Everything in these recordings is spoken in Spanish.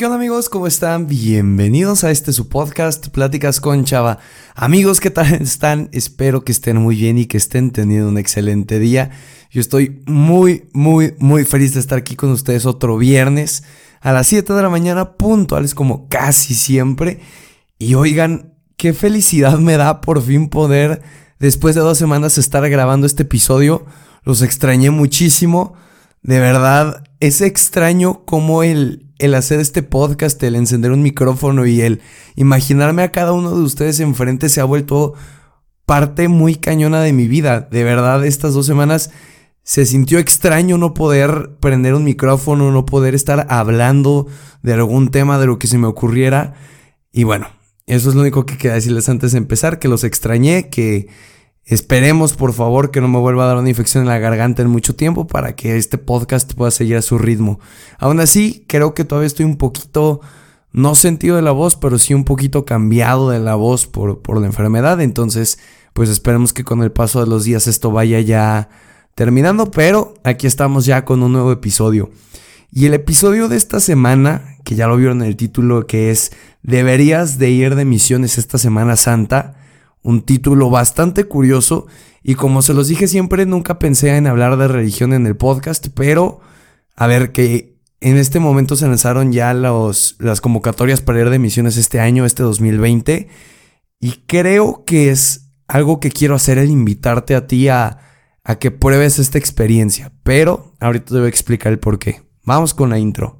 ¿Qué onda amigos? ¿Cómo están? Bienvenidos a este su podcast, Pláticas con Chava. Amigos, ¿qué tal están? Espero que estén muy bien y que estén teniendo un excelente día. Yo estoy muy, muy, muy feliz de estar aquí con ustedes otro viernes a las 7 de la mañana, puntuales como casi siempre. Y oigan, qué felicidad me da por fin poder, después de dos semanas, estar grabando este episodio. Los extrañé muchísimo. De verdad, es extraño como el el hacer este podcast, el encender un micrófono y el imaginarme a cada uno de ustedes enfrente se ha vuelto parte muy cañona de mi vida. De verdad, estas dos semanas se sintió extraño no poder prender un micrófono, no poder estar hablando de algún tema, de lo que se me ocurriera. Y bueno, eso es lo único que queda decirles antes de empezar, que los extrañé, que Esperemos, por favor, que no me vuelva a dar una infección en la garganta en mucho tiempo para que este podcast pueda seguir a su ritmo. Aún así, creo que todavía estoy un poquito, no sentido de la voz, pero sí un poquito cambiado de la voz por, por la enfermedad. Entonces, pues esperemos que con el paso de los días esto vaya ya terminando. Pero aquí estamos ya con un nuevo episodio. Y el episodio de esta semana, que ya lo vieron en el título, que es Deberías de ir de misiones esta Semana Santa un título bastante curioso y como se los dije siempre nunca pensé en hablar de religión en el podcast, pero a ver que en este momento se lanzaron ya los, las convocatorias para ir de misiones este año, este 2020, y creo que es algo que quiero hacer el invitarte a ti a, a que pruebes esta experiencia, pero ahorita te voy a explicar el por qué. Vamos con la intro.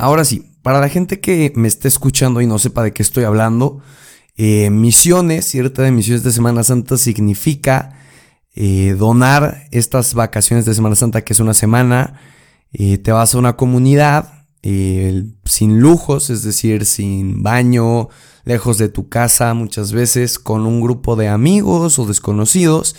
Ahora sí, para la gente que me esté escuchando y no sepa de qué estoy hablando, eh, misiones, cierta de misiones de Semana Santa significa eh, donar estas vacaciones de Semana Santa, que es una semana, eh, te vas a una comunidad sin lujos, es decir, sin baño, lejos de tu casa muchas veces, con un grupo de amigos o desconocidos,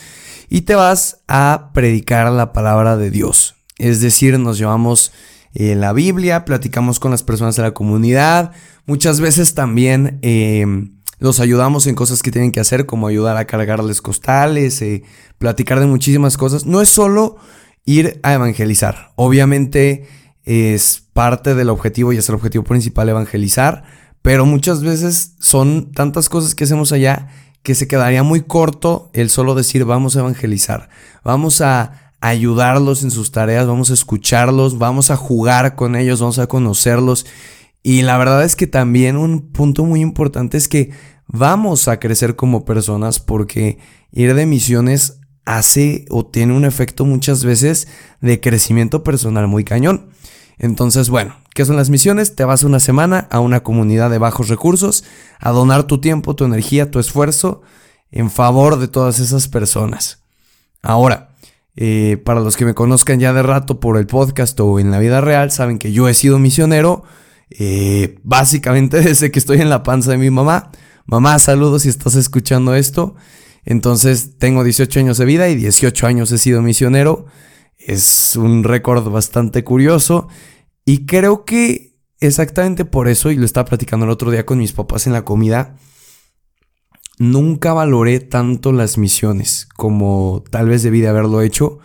y te vas a predicar la palabra de Dios. Es decir, nos llevamos en la Biblia, platicamos con las personas de la comunidad, muchas veces también eh, los ayudamos en cosas que tienen que hacer, como ayudar a cargarles costales, eh, platicar de muchísimas cosas. No es solo ir a evangelizar, obviamente es parte del objetivo y es el objetivo principal evangelizar, pero muchas veces son tantas cosas que hacemos allá que se quedaría muy corto el solo decir vamos a evangelizar, vamos a ayudarlos en sus tareas, vamos a escucharlos, vamos a jugar con ellos, vamos a conocerlos. Y la verdad es que también un punto muy importante es que vamos a crecer como personas porque ir de misiones hace o tiene un efecto muchas veces de crecimiento personal muy cañón. Entonces, bueno, ¿qué son las misiones? Te vas una semana a una comunidad de bajos recursos a donar tu tiempo, tu energía, tu esfuerzo en favor de todas esas personas. Ahora, eh, para los que me conozcan ya de rato por el podcast o en la vida real, saben que yo he sido misionero. Eh, básicamente desde que estoy en la panza de mi mamá. Mamá, saludos si estás escuchando esto. Entonces tengo 18 años de vida y 18 años he sido misionero. Es un récord bastante curioso. Y creo que exactamente por eso, y lo estaba platicando el otro día con mis papás en la comida, nunca valoré tanto las misiones como tal vez debí de haberlo hecho.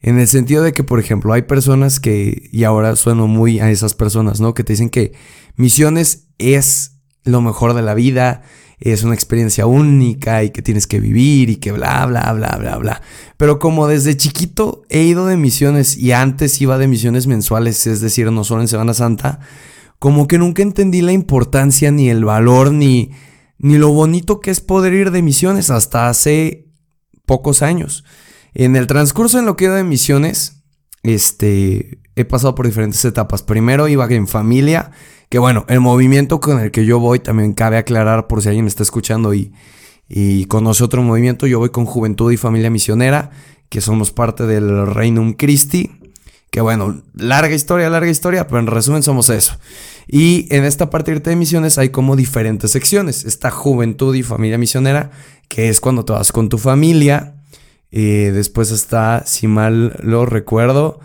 En el sentido de que, por ejemplo, hay personas que, y ahora sueno muy a esas personas, ¿no? Que te dicen que misiones es lo mejor de la vida, es una experiencia única y que tienes que vivir y que bla, bla, bla, bla, bla. Pero como desde chiquito he ido de misiones y antes iba de misiones mensuales, es decir, no solo en Semana Santa, como que nunca entendí la importancia ni el valor ni ni lo bonito que es poder ir de misiones hasta hace pocos años. En el transcurso en lo que he ido de misiones, este, he pasado por diferentes etapas. Primero iba en familia, que bueno, el movimiento con el que yo voy, también cabe aclarar por si alguien me está escuchando y, y conoce otro movimiento, yo voy con Juventud y Familia Misionera, que somos parte del Reino Christi, Que bueno, larga historia, larga historia, pero en resumen somos eso. Y en esta parte de misiones hay como diferentes secciones. Está juventud y familia misionera, que es cuando te vas con tu familia. Eh, después está, si mal lo recuerdo,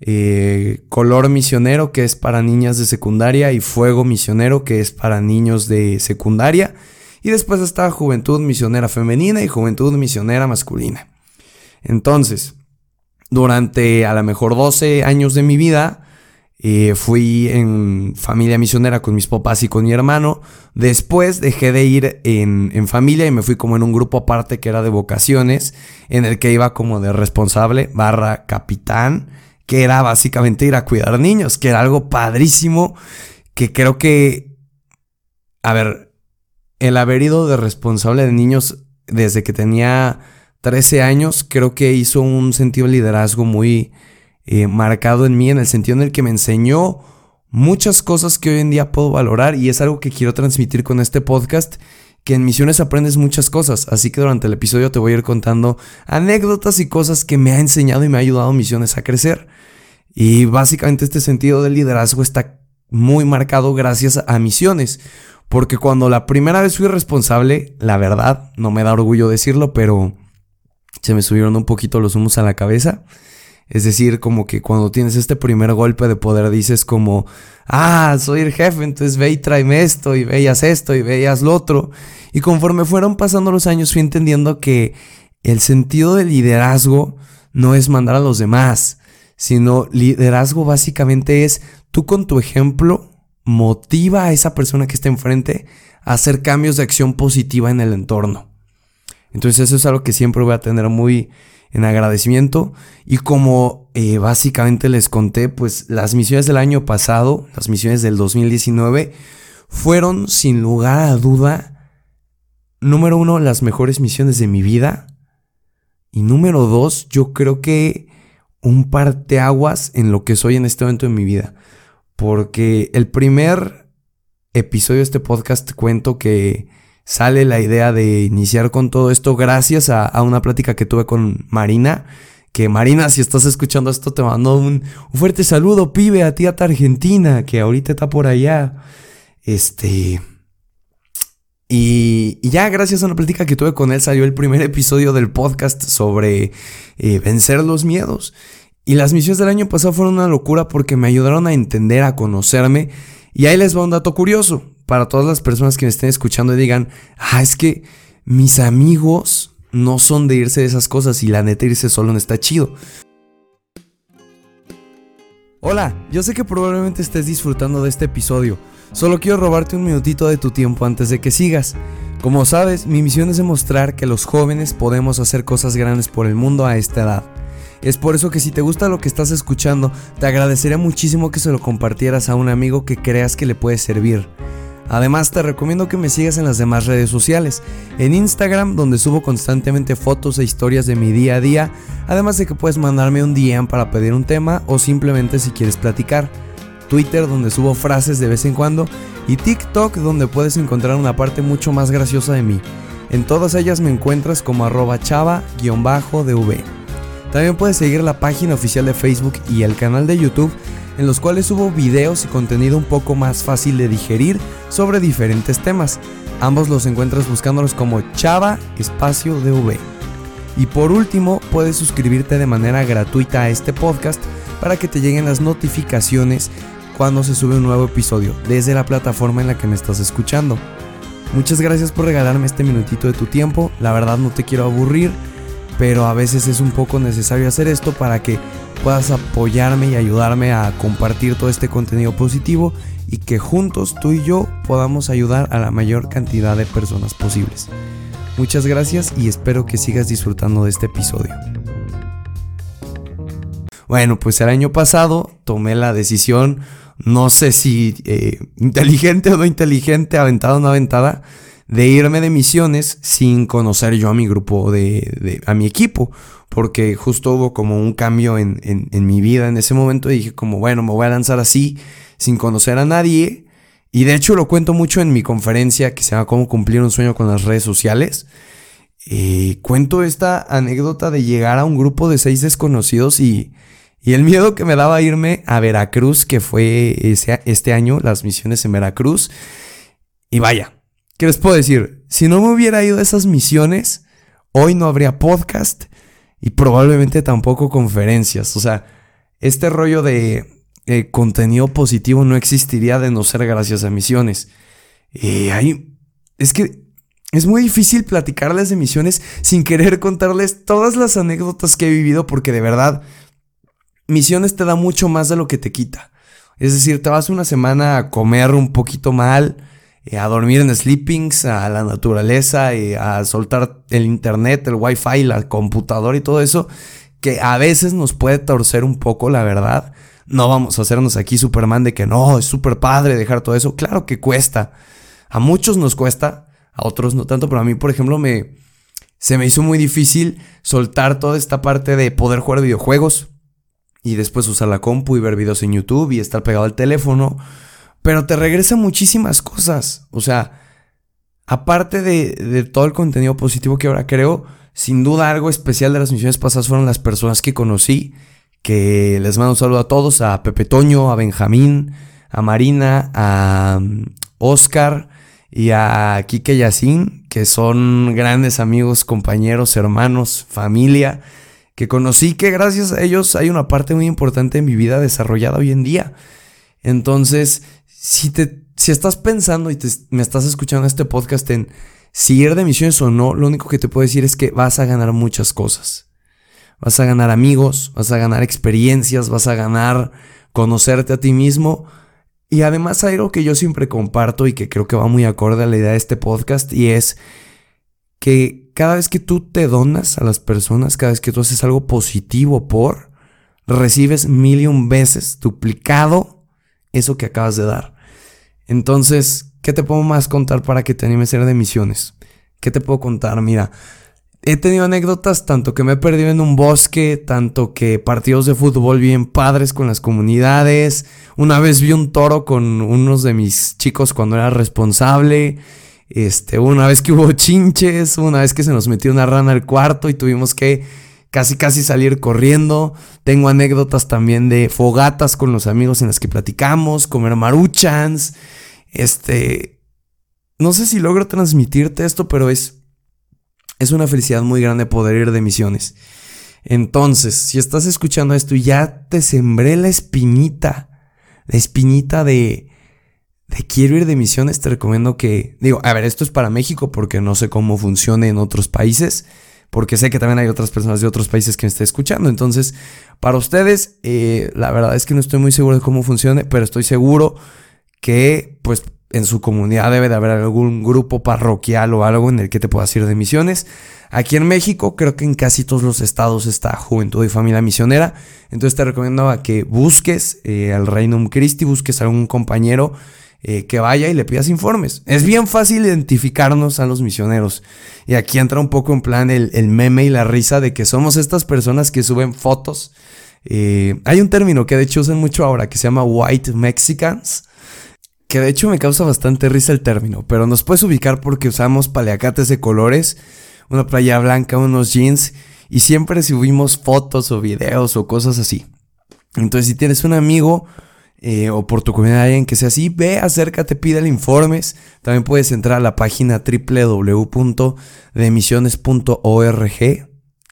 eh, color misionero, que es para niñas de secundaria, y fuego misionero, que es para niños de secundaria. Y después está juventud misionera femenina y juventud misionera masculina. Entonces, durante a lo mejor 12 años de mi vida, eh, fui en familia misionera con mis papás y con mi hermano. Después dejé de ir en, en, familia y me fui como en un grupo aparte que era de vocaciones, en el que iba como de responsable barra capitán, que era básicamente ir a cuidar niños, que era algo padrísimo, que creo que, a ver, el haber ido de responsable de niños desde que tenía 13 años, creo que hizo un sentido de liderazgo muy eh, marcado en mí, en el sentido en el que me enseñó muchas cosas que hoy en día puedo valorar y es algo que quiero transmitir con este podcast, que en misiones aprendes muchas cosas, así que durante el episodio te voy a ir contando anécdotas y cosas que me ha enseñado y me ha ayudado misiones a crecer. Y básicamente este sentido de liderazgo está muy marcado gracias a misiones. Porque cuando la primera vez fui responsable, la verdad, no me da orgullo decirlo, pero se me subieron un poquito los humos a la cabeza. Es decir, como que cuando tienes este primer golpe de poder dices como, ah, soy el jefe, entonces ve y tráeme esto, y veías esto, y veías lo otro. Y conforme fueron pasando los años fui entendiendo que el sentido del liderazgo no es mandar a los demás, sino liderazgo básicamente es tú con tu ejemplo motiva a esa persona que está enfrente a hacer cambios de acción positiva en el entorno. Entonces eso es algo que siempre voy a tener muy en agradecimiento. Y como eh, básicamente les conté, pues las misiones del año pasado, las misiones del 2019, fueron sin lugar a duda, número uno, las mejores misiones de mi vida. Y número dos, yo creo que un parteaguas en lo que soy en este momento de mi vida. Porque el primer episodio de este podcast cuento que sale la idea de iniciar con todo esto gracias a, una plática que tuve con Marina. Que Marina, si estás escuchando esto, te mando un, fuerte saludo, pibe, a ti Argentina, que ahorita está por allá. Este. Y, ya gracias a una plática que tuve con él salió el primer episodio del podcast sobre eh, vencer los miedos. Y las misiones del año pasado fueron una locura porque me ayudaron a entender, a conocerme. Y ahí les va un dato curioso para todas las personas que me estén escuchando y digan, ah, es que mis amigos no son de irse de esas cosas y la neta irse solo no está chido. Hola, yo sé que probablemente estés disfrutando de este episodio. Solo quiero robarte un minutito de tu tiempo antes de que sigas. Como sabes, mi misión es demostrar que los jóvenes podemos hacer cosas grandes por el mundo a esta edad. Es por eso que si te gusta lo que estás escuchando, te agradecería muchísimo que se lo compartieras a un amigo que creas que le puede servir. Además te recomiendo que me sigas en las demás redes sociales, en Instagram donde subo constantemente fotos e historias de mi día a día, además de que puedes mandarme un DM para pedir un tema o simplemente si quieres platicar, Twitter donde subo frases de vez en cuando y TikTok donde puedes encontrar una parte mucho más graciosa de mí. En todas ellas me encuentras como arroba chava-dv. También puedes seguir la página oficial de Facebook y el canal de YouTube en los cuales subo videos y contenido un poco más fácil de digerir sobre diferentes temas. Ambos los encuentras buscándolos como Chava Espacio DV. Y por último, puedes suscribirte de manera gratuita a este podcast para que te lleguen las notificaciones cuando se sube un nuevo episodio desde la plataforma en la que me estás escuchando. Muchas gracias por regalarme este minutito de tu tiempo, la verdad no te quiero aburrir, pero a veces es un poco necesario hacer esto para que puedas apoyarme y ayudarme a compartir todo este contenido positivo y que juntos tú y yo podamos ayudar a la mayor cantidad de personas posibles. Muchas gracias y espero que sigas disfrutando de este episodio. Bueno, pues el año pasado tomé la decisión, no sé si eh, inteligente o no inteligente, aventada o no aventada, de irme de misiones sin conocer yo a mi grupo de, a mi equipo porque justo hubo como un cambio en, mi vida en ese momento y dije como, bueno, me voy a lanzar así, sin conocer a nadie. Y de hecho lo cuento mucho en mi conferencia que se llama Cómo cumplir un sueño con las redes sociales. Eh, cuento esta anécdota de llegar a un grupo de seis desconocidos y, Y el miedo que me daba irme a Veracruz, que fue este año, las misiones en Veracruz. Y vaya, ¿qué les puedo decir? Si no me hubiera ido a esas misiones, hoy no habría podcast y probablemente tampoco conferencias. O sea, este rollo de eh, contenido positivo no existiría de no ser gracias a misiones. Y ahí, es que es muy difícil platicarles de misiones sin querer contarles todas las anécdotas que he vivido porque de verdad misiones te da mucho más de lo que te quita. Es decir, te vas una semana a comer un poquito mal, eh, a dormir en sleepings, a la naturaleza, y a soltar el internet, el wifi, la computadora y todo eso, que a veces nos puede torcer un poco, la verdad. No vamos a hacernos aquí Superman de que no, es súper padre dejar todo eso. Claro que cuesta. A muchos nos cuesta, a otros no tanto, pero a mí, por ejemplo, me, se me hizo muy difícil soltar toda esta parte de poder jugar videojuegos y después usar la compu y ver videos en YouTube y estar pegado al teléfono. Pero te regresa muchísimas cosas. O sea, aparte de, todo el contenido positivo que ahora creo, sin duda algo especial de las misiones pasadas fueron las personas que conocí. Que les mando un saludo a todos, a Pepe Toño, a Benjamín, a Marina, a um, Oscar y a Kike Yacín, que son grandes amigos, compañeros, hermanos, familia que conocí que gracias a ellos hay una parte muy importante en mi vida desarrollada hoy en día. Entonces, si, te, si estás pensando y me estás escuchando este podcast en si de misiones o no, lo único que te puedo decir es que vas a ganar muchas cosas. Vas a ganar amigos, vas a ganar experiencias, vas a ganar conocerte a ti mismo. Y además hay algo que yo siempre comparto y que creo que va muy acorde a la idea de este podcast y es que cada vez que tú te donas a las personas, cada vez que tú haces algo positivo por, recibes mil y un veces duplicado eso que acabas de dar. Entonces, ¿qué te puedo más contar para que te animes a ir de misiones? ¿Qué te puedo contar? Mira, he tenido anécdotas tanto que me he perdido en un bosque, tanto que partidos de fútbol bien padres con las comunidades. Una vez vi un toro con unos de mis chicos cuando era responsable. Este, una vez que hubo chinches, una vez que se nos metió una rana al cuarto y tuvimos que casi casi salir corriendo. Tengo anécdotas también de fogatas con los amigos en las que platicamos, comer maruchans. Este, no sé si logro transmitirte esto, pero es es una felicidad muy grande poder ir de misiones. Entonces, si estás escuchando esto y ya te sembré la espinita, la espinita de de quiero ir de misiones, te recomiendo que, digo, a ver, esto es para México porque no sé cómo funcione en otros países, porque sé que también hay otras personas de otros países que me estén escuchando. Entonces, para ustedes, eh, la verdad es que no estoy muy seguro de cómo funcione, pero estoy seguro que, pues, en su comunidad debe de haber algún grupo parroquial o algo en el que te puedas ir de misiones. Aquí en México creo que en casi todos los estados está Juventud y Familia Misionera. Entonces te recomiendo que busques eh, al Reino Christi, busques a algún compañero eh, que vaya y le pidas informes. Es bien fácil identificarnos a los misioneros. Y aquí entra un poco en plan el, meme y la risa de que somos estas personas que suben fotos. Eh, hay un término que de hecho usan mucho ahora que se llama White Mexicans. Que de hecho me causa bastante risa el término, pero nos puedes ubicar porque usamos paleacates de colores, una playa blanca, unos jeans y siempre subimos fotos o videos o cosas así. Entonces si tienes un amigo eh, o por tu comunidad alguien que sea así, ve, acércate, pídele informes. También puedes entrar a la página www.demisiones.org,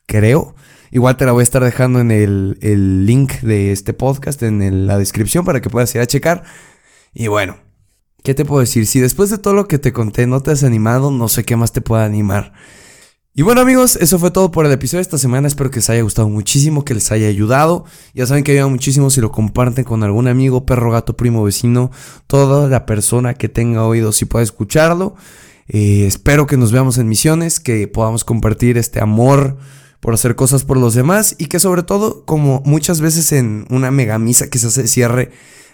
creo. Igual te la voy a estar dejando en el, link de este podcast, en la descripción, para que puedas ir a checar. Y bueno, ¿qué te puedo decir? Si después de todo lo que te conté no te has animado, no sé qué más te pueda animar. Y bueno amigos, eso fue todo por el episodio de esta semana. Espero que les haya gustado muchísimo, que les haya ayudado. Ya saben que ayuda muchísimo si lo comparten con algún amigo, perro, gato, primo, vecino, toda la persona que tenga oídos y pueda escucharlo. Eh, espero que nos veamos en misiones, que podamos compartir este amor por hacer cosas por los demás y que sobre todo, como muchas veces en una mega misa que se hace cierre,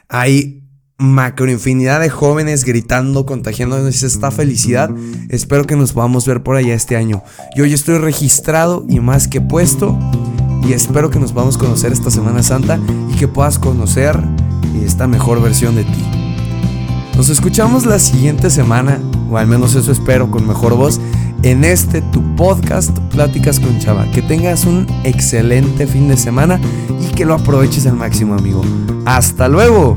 hay macro infinidad de jóvenes gritando, contagiándonos esta felicidad. Espero que nos podamos ver por allá este año. Yo ya estoy registrado y más que puesto. Y espero que nos podamos conocer esta Semana Santa y que puedas conocer esta mejor versión de ti. Nos escuchamos la siguiente semana, o al menos eso espero, con mejor voz, en este tu podcast Pláticas con Chava. Que tengas un excelente fin de semana y que lo aproveches al máximo, amigo. Hasta luego.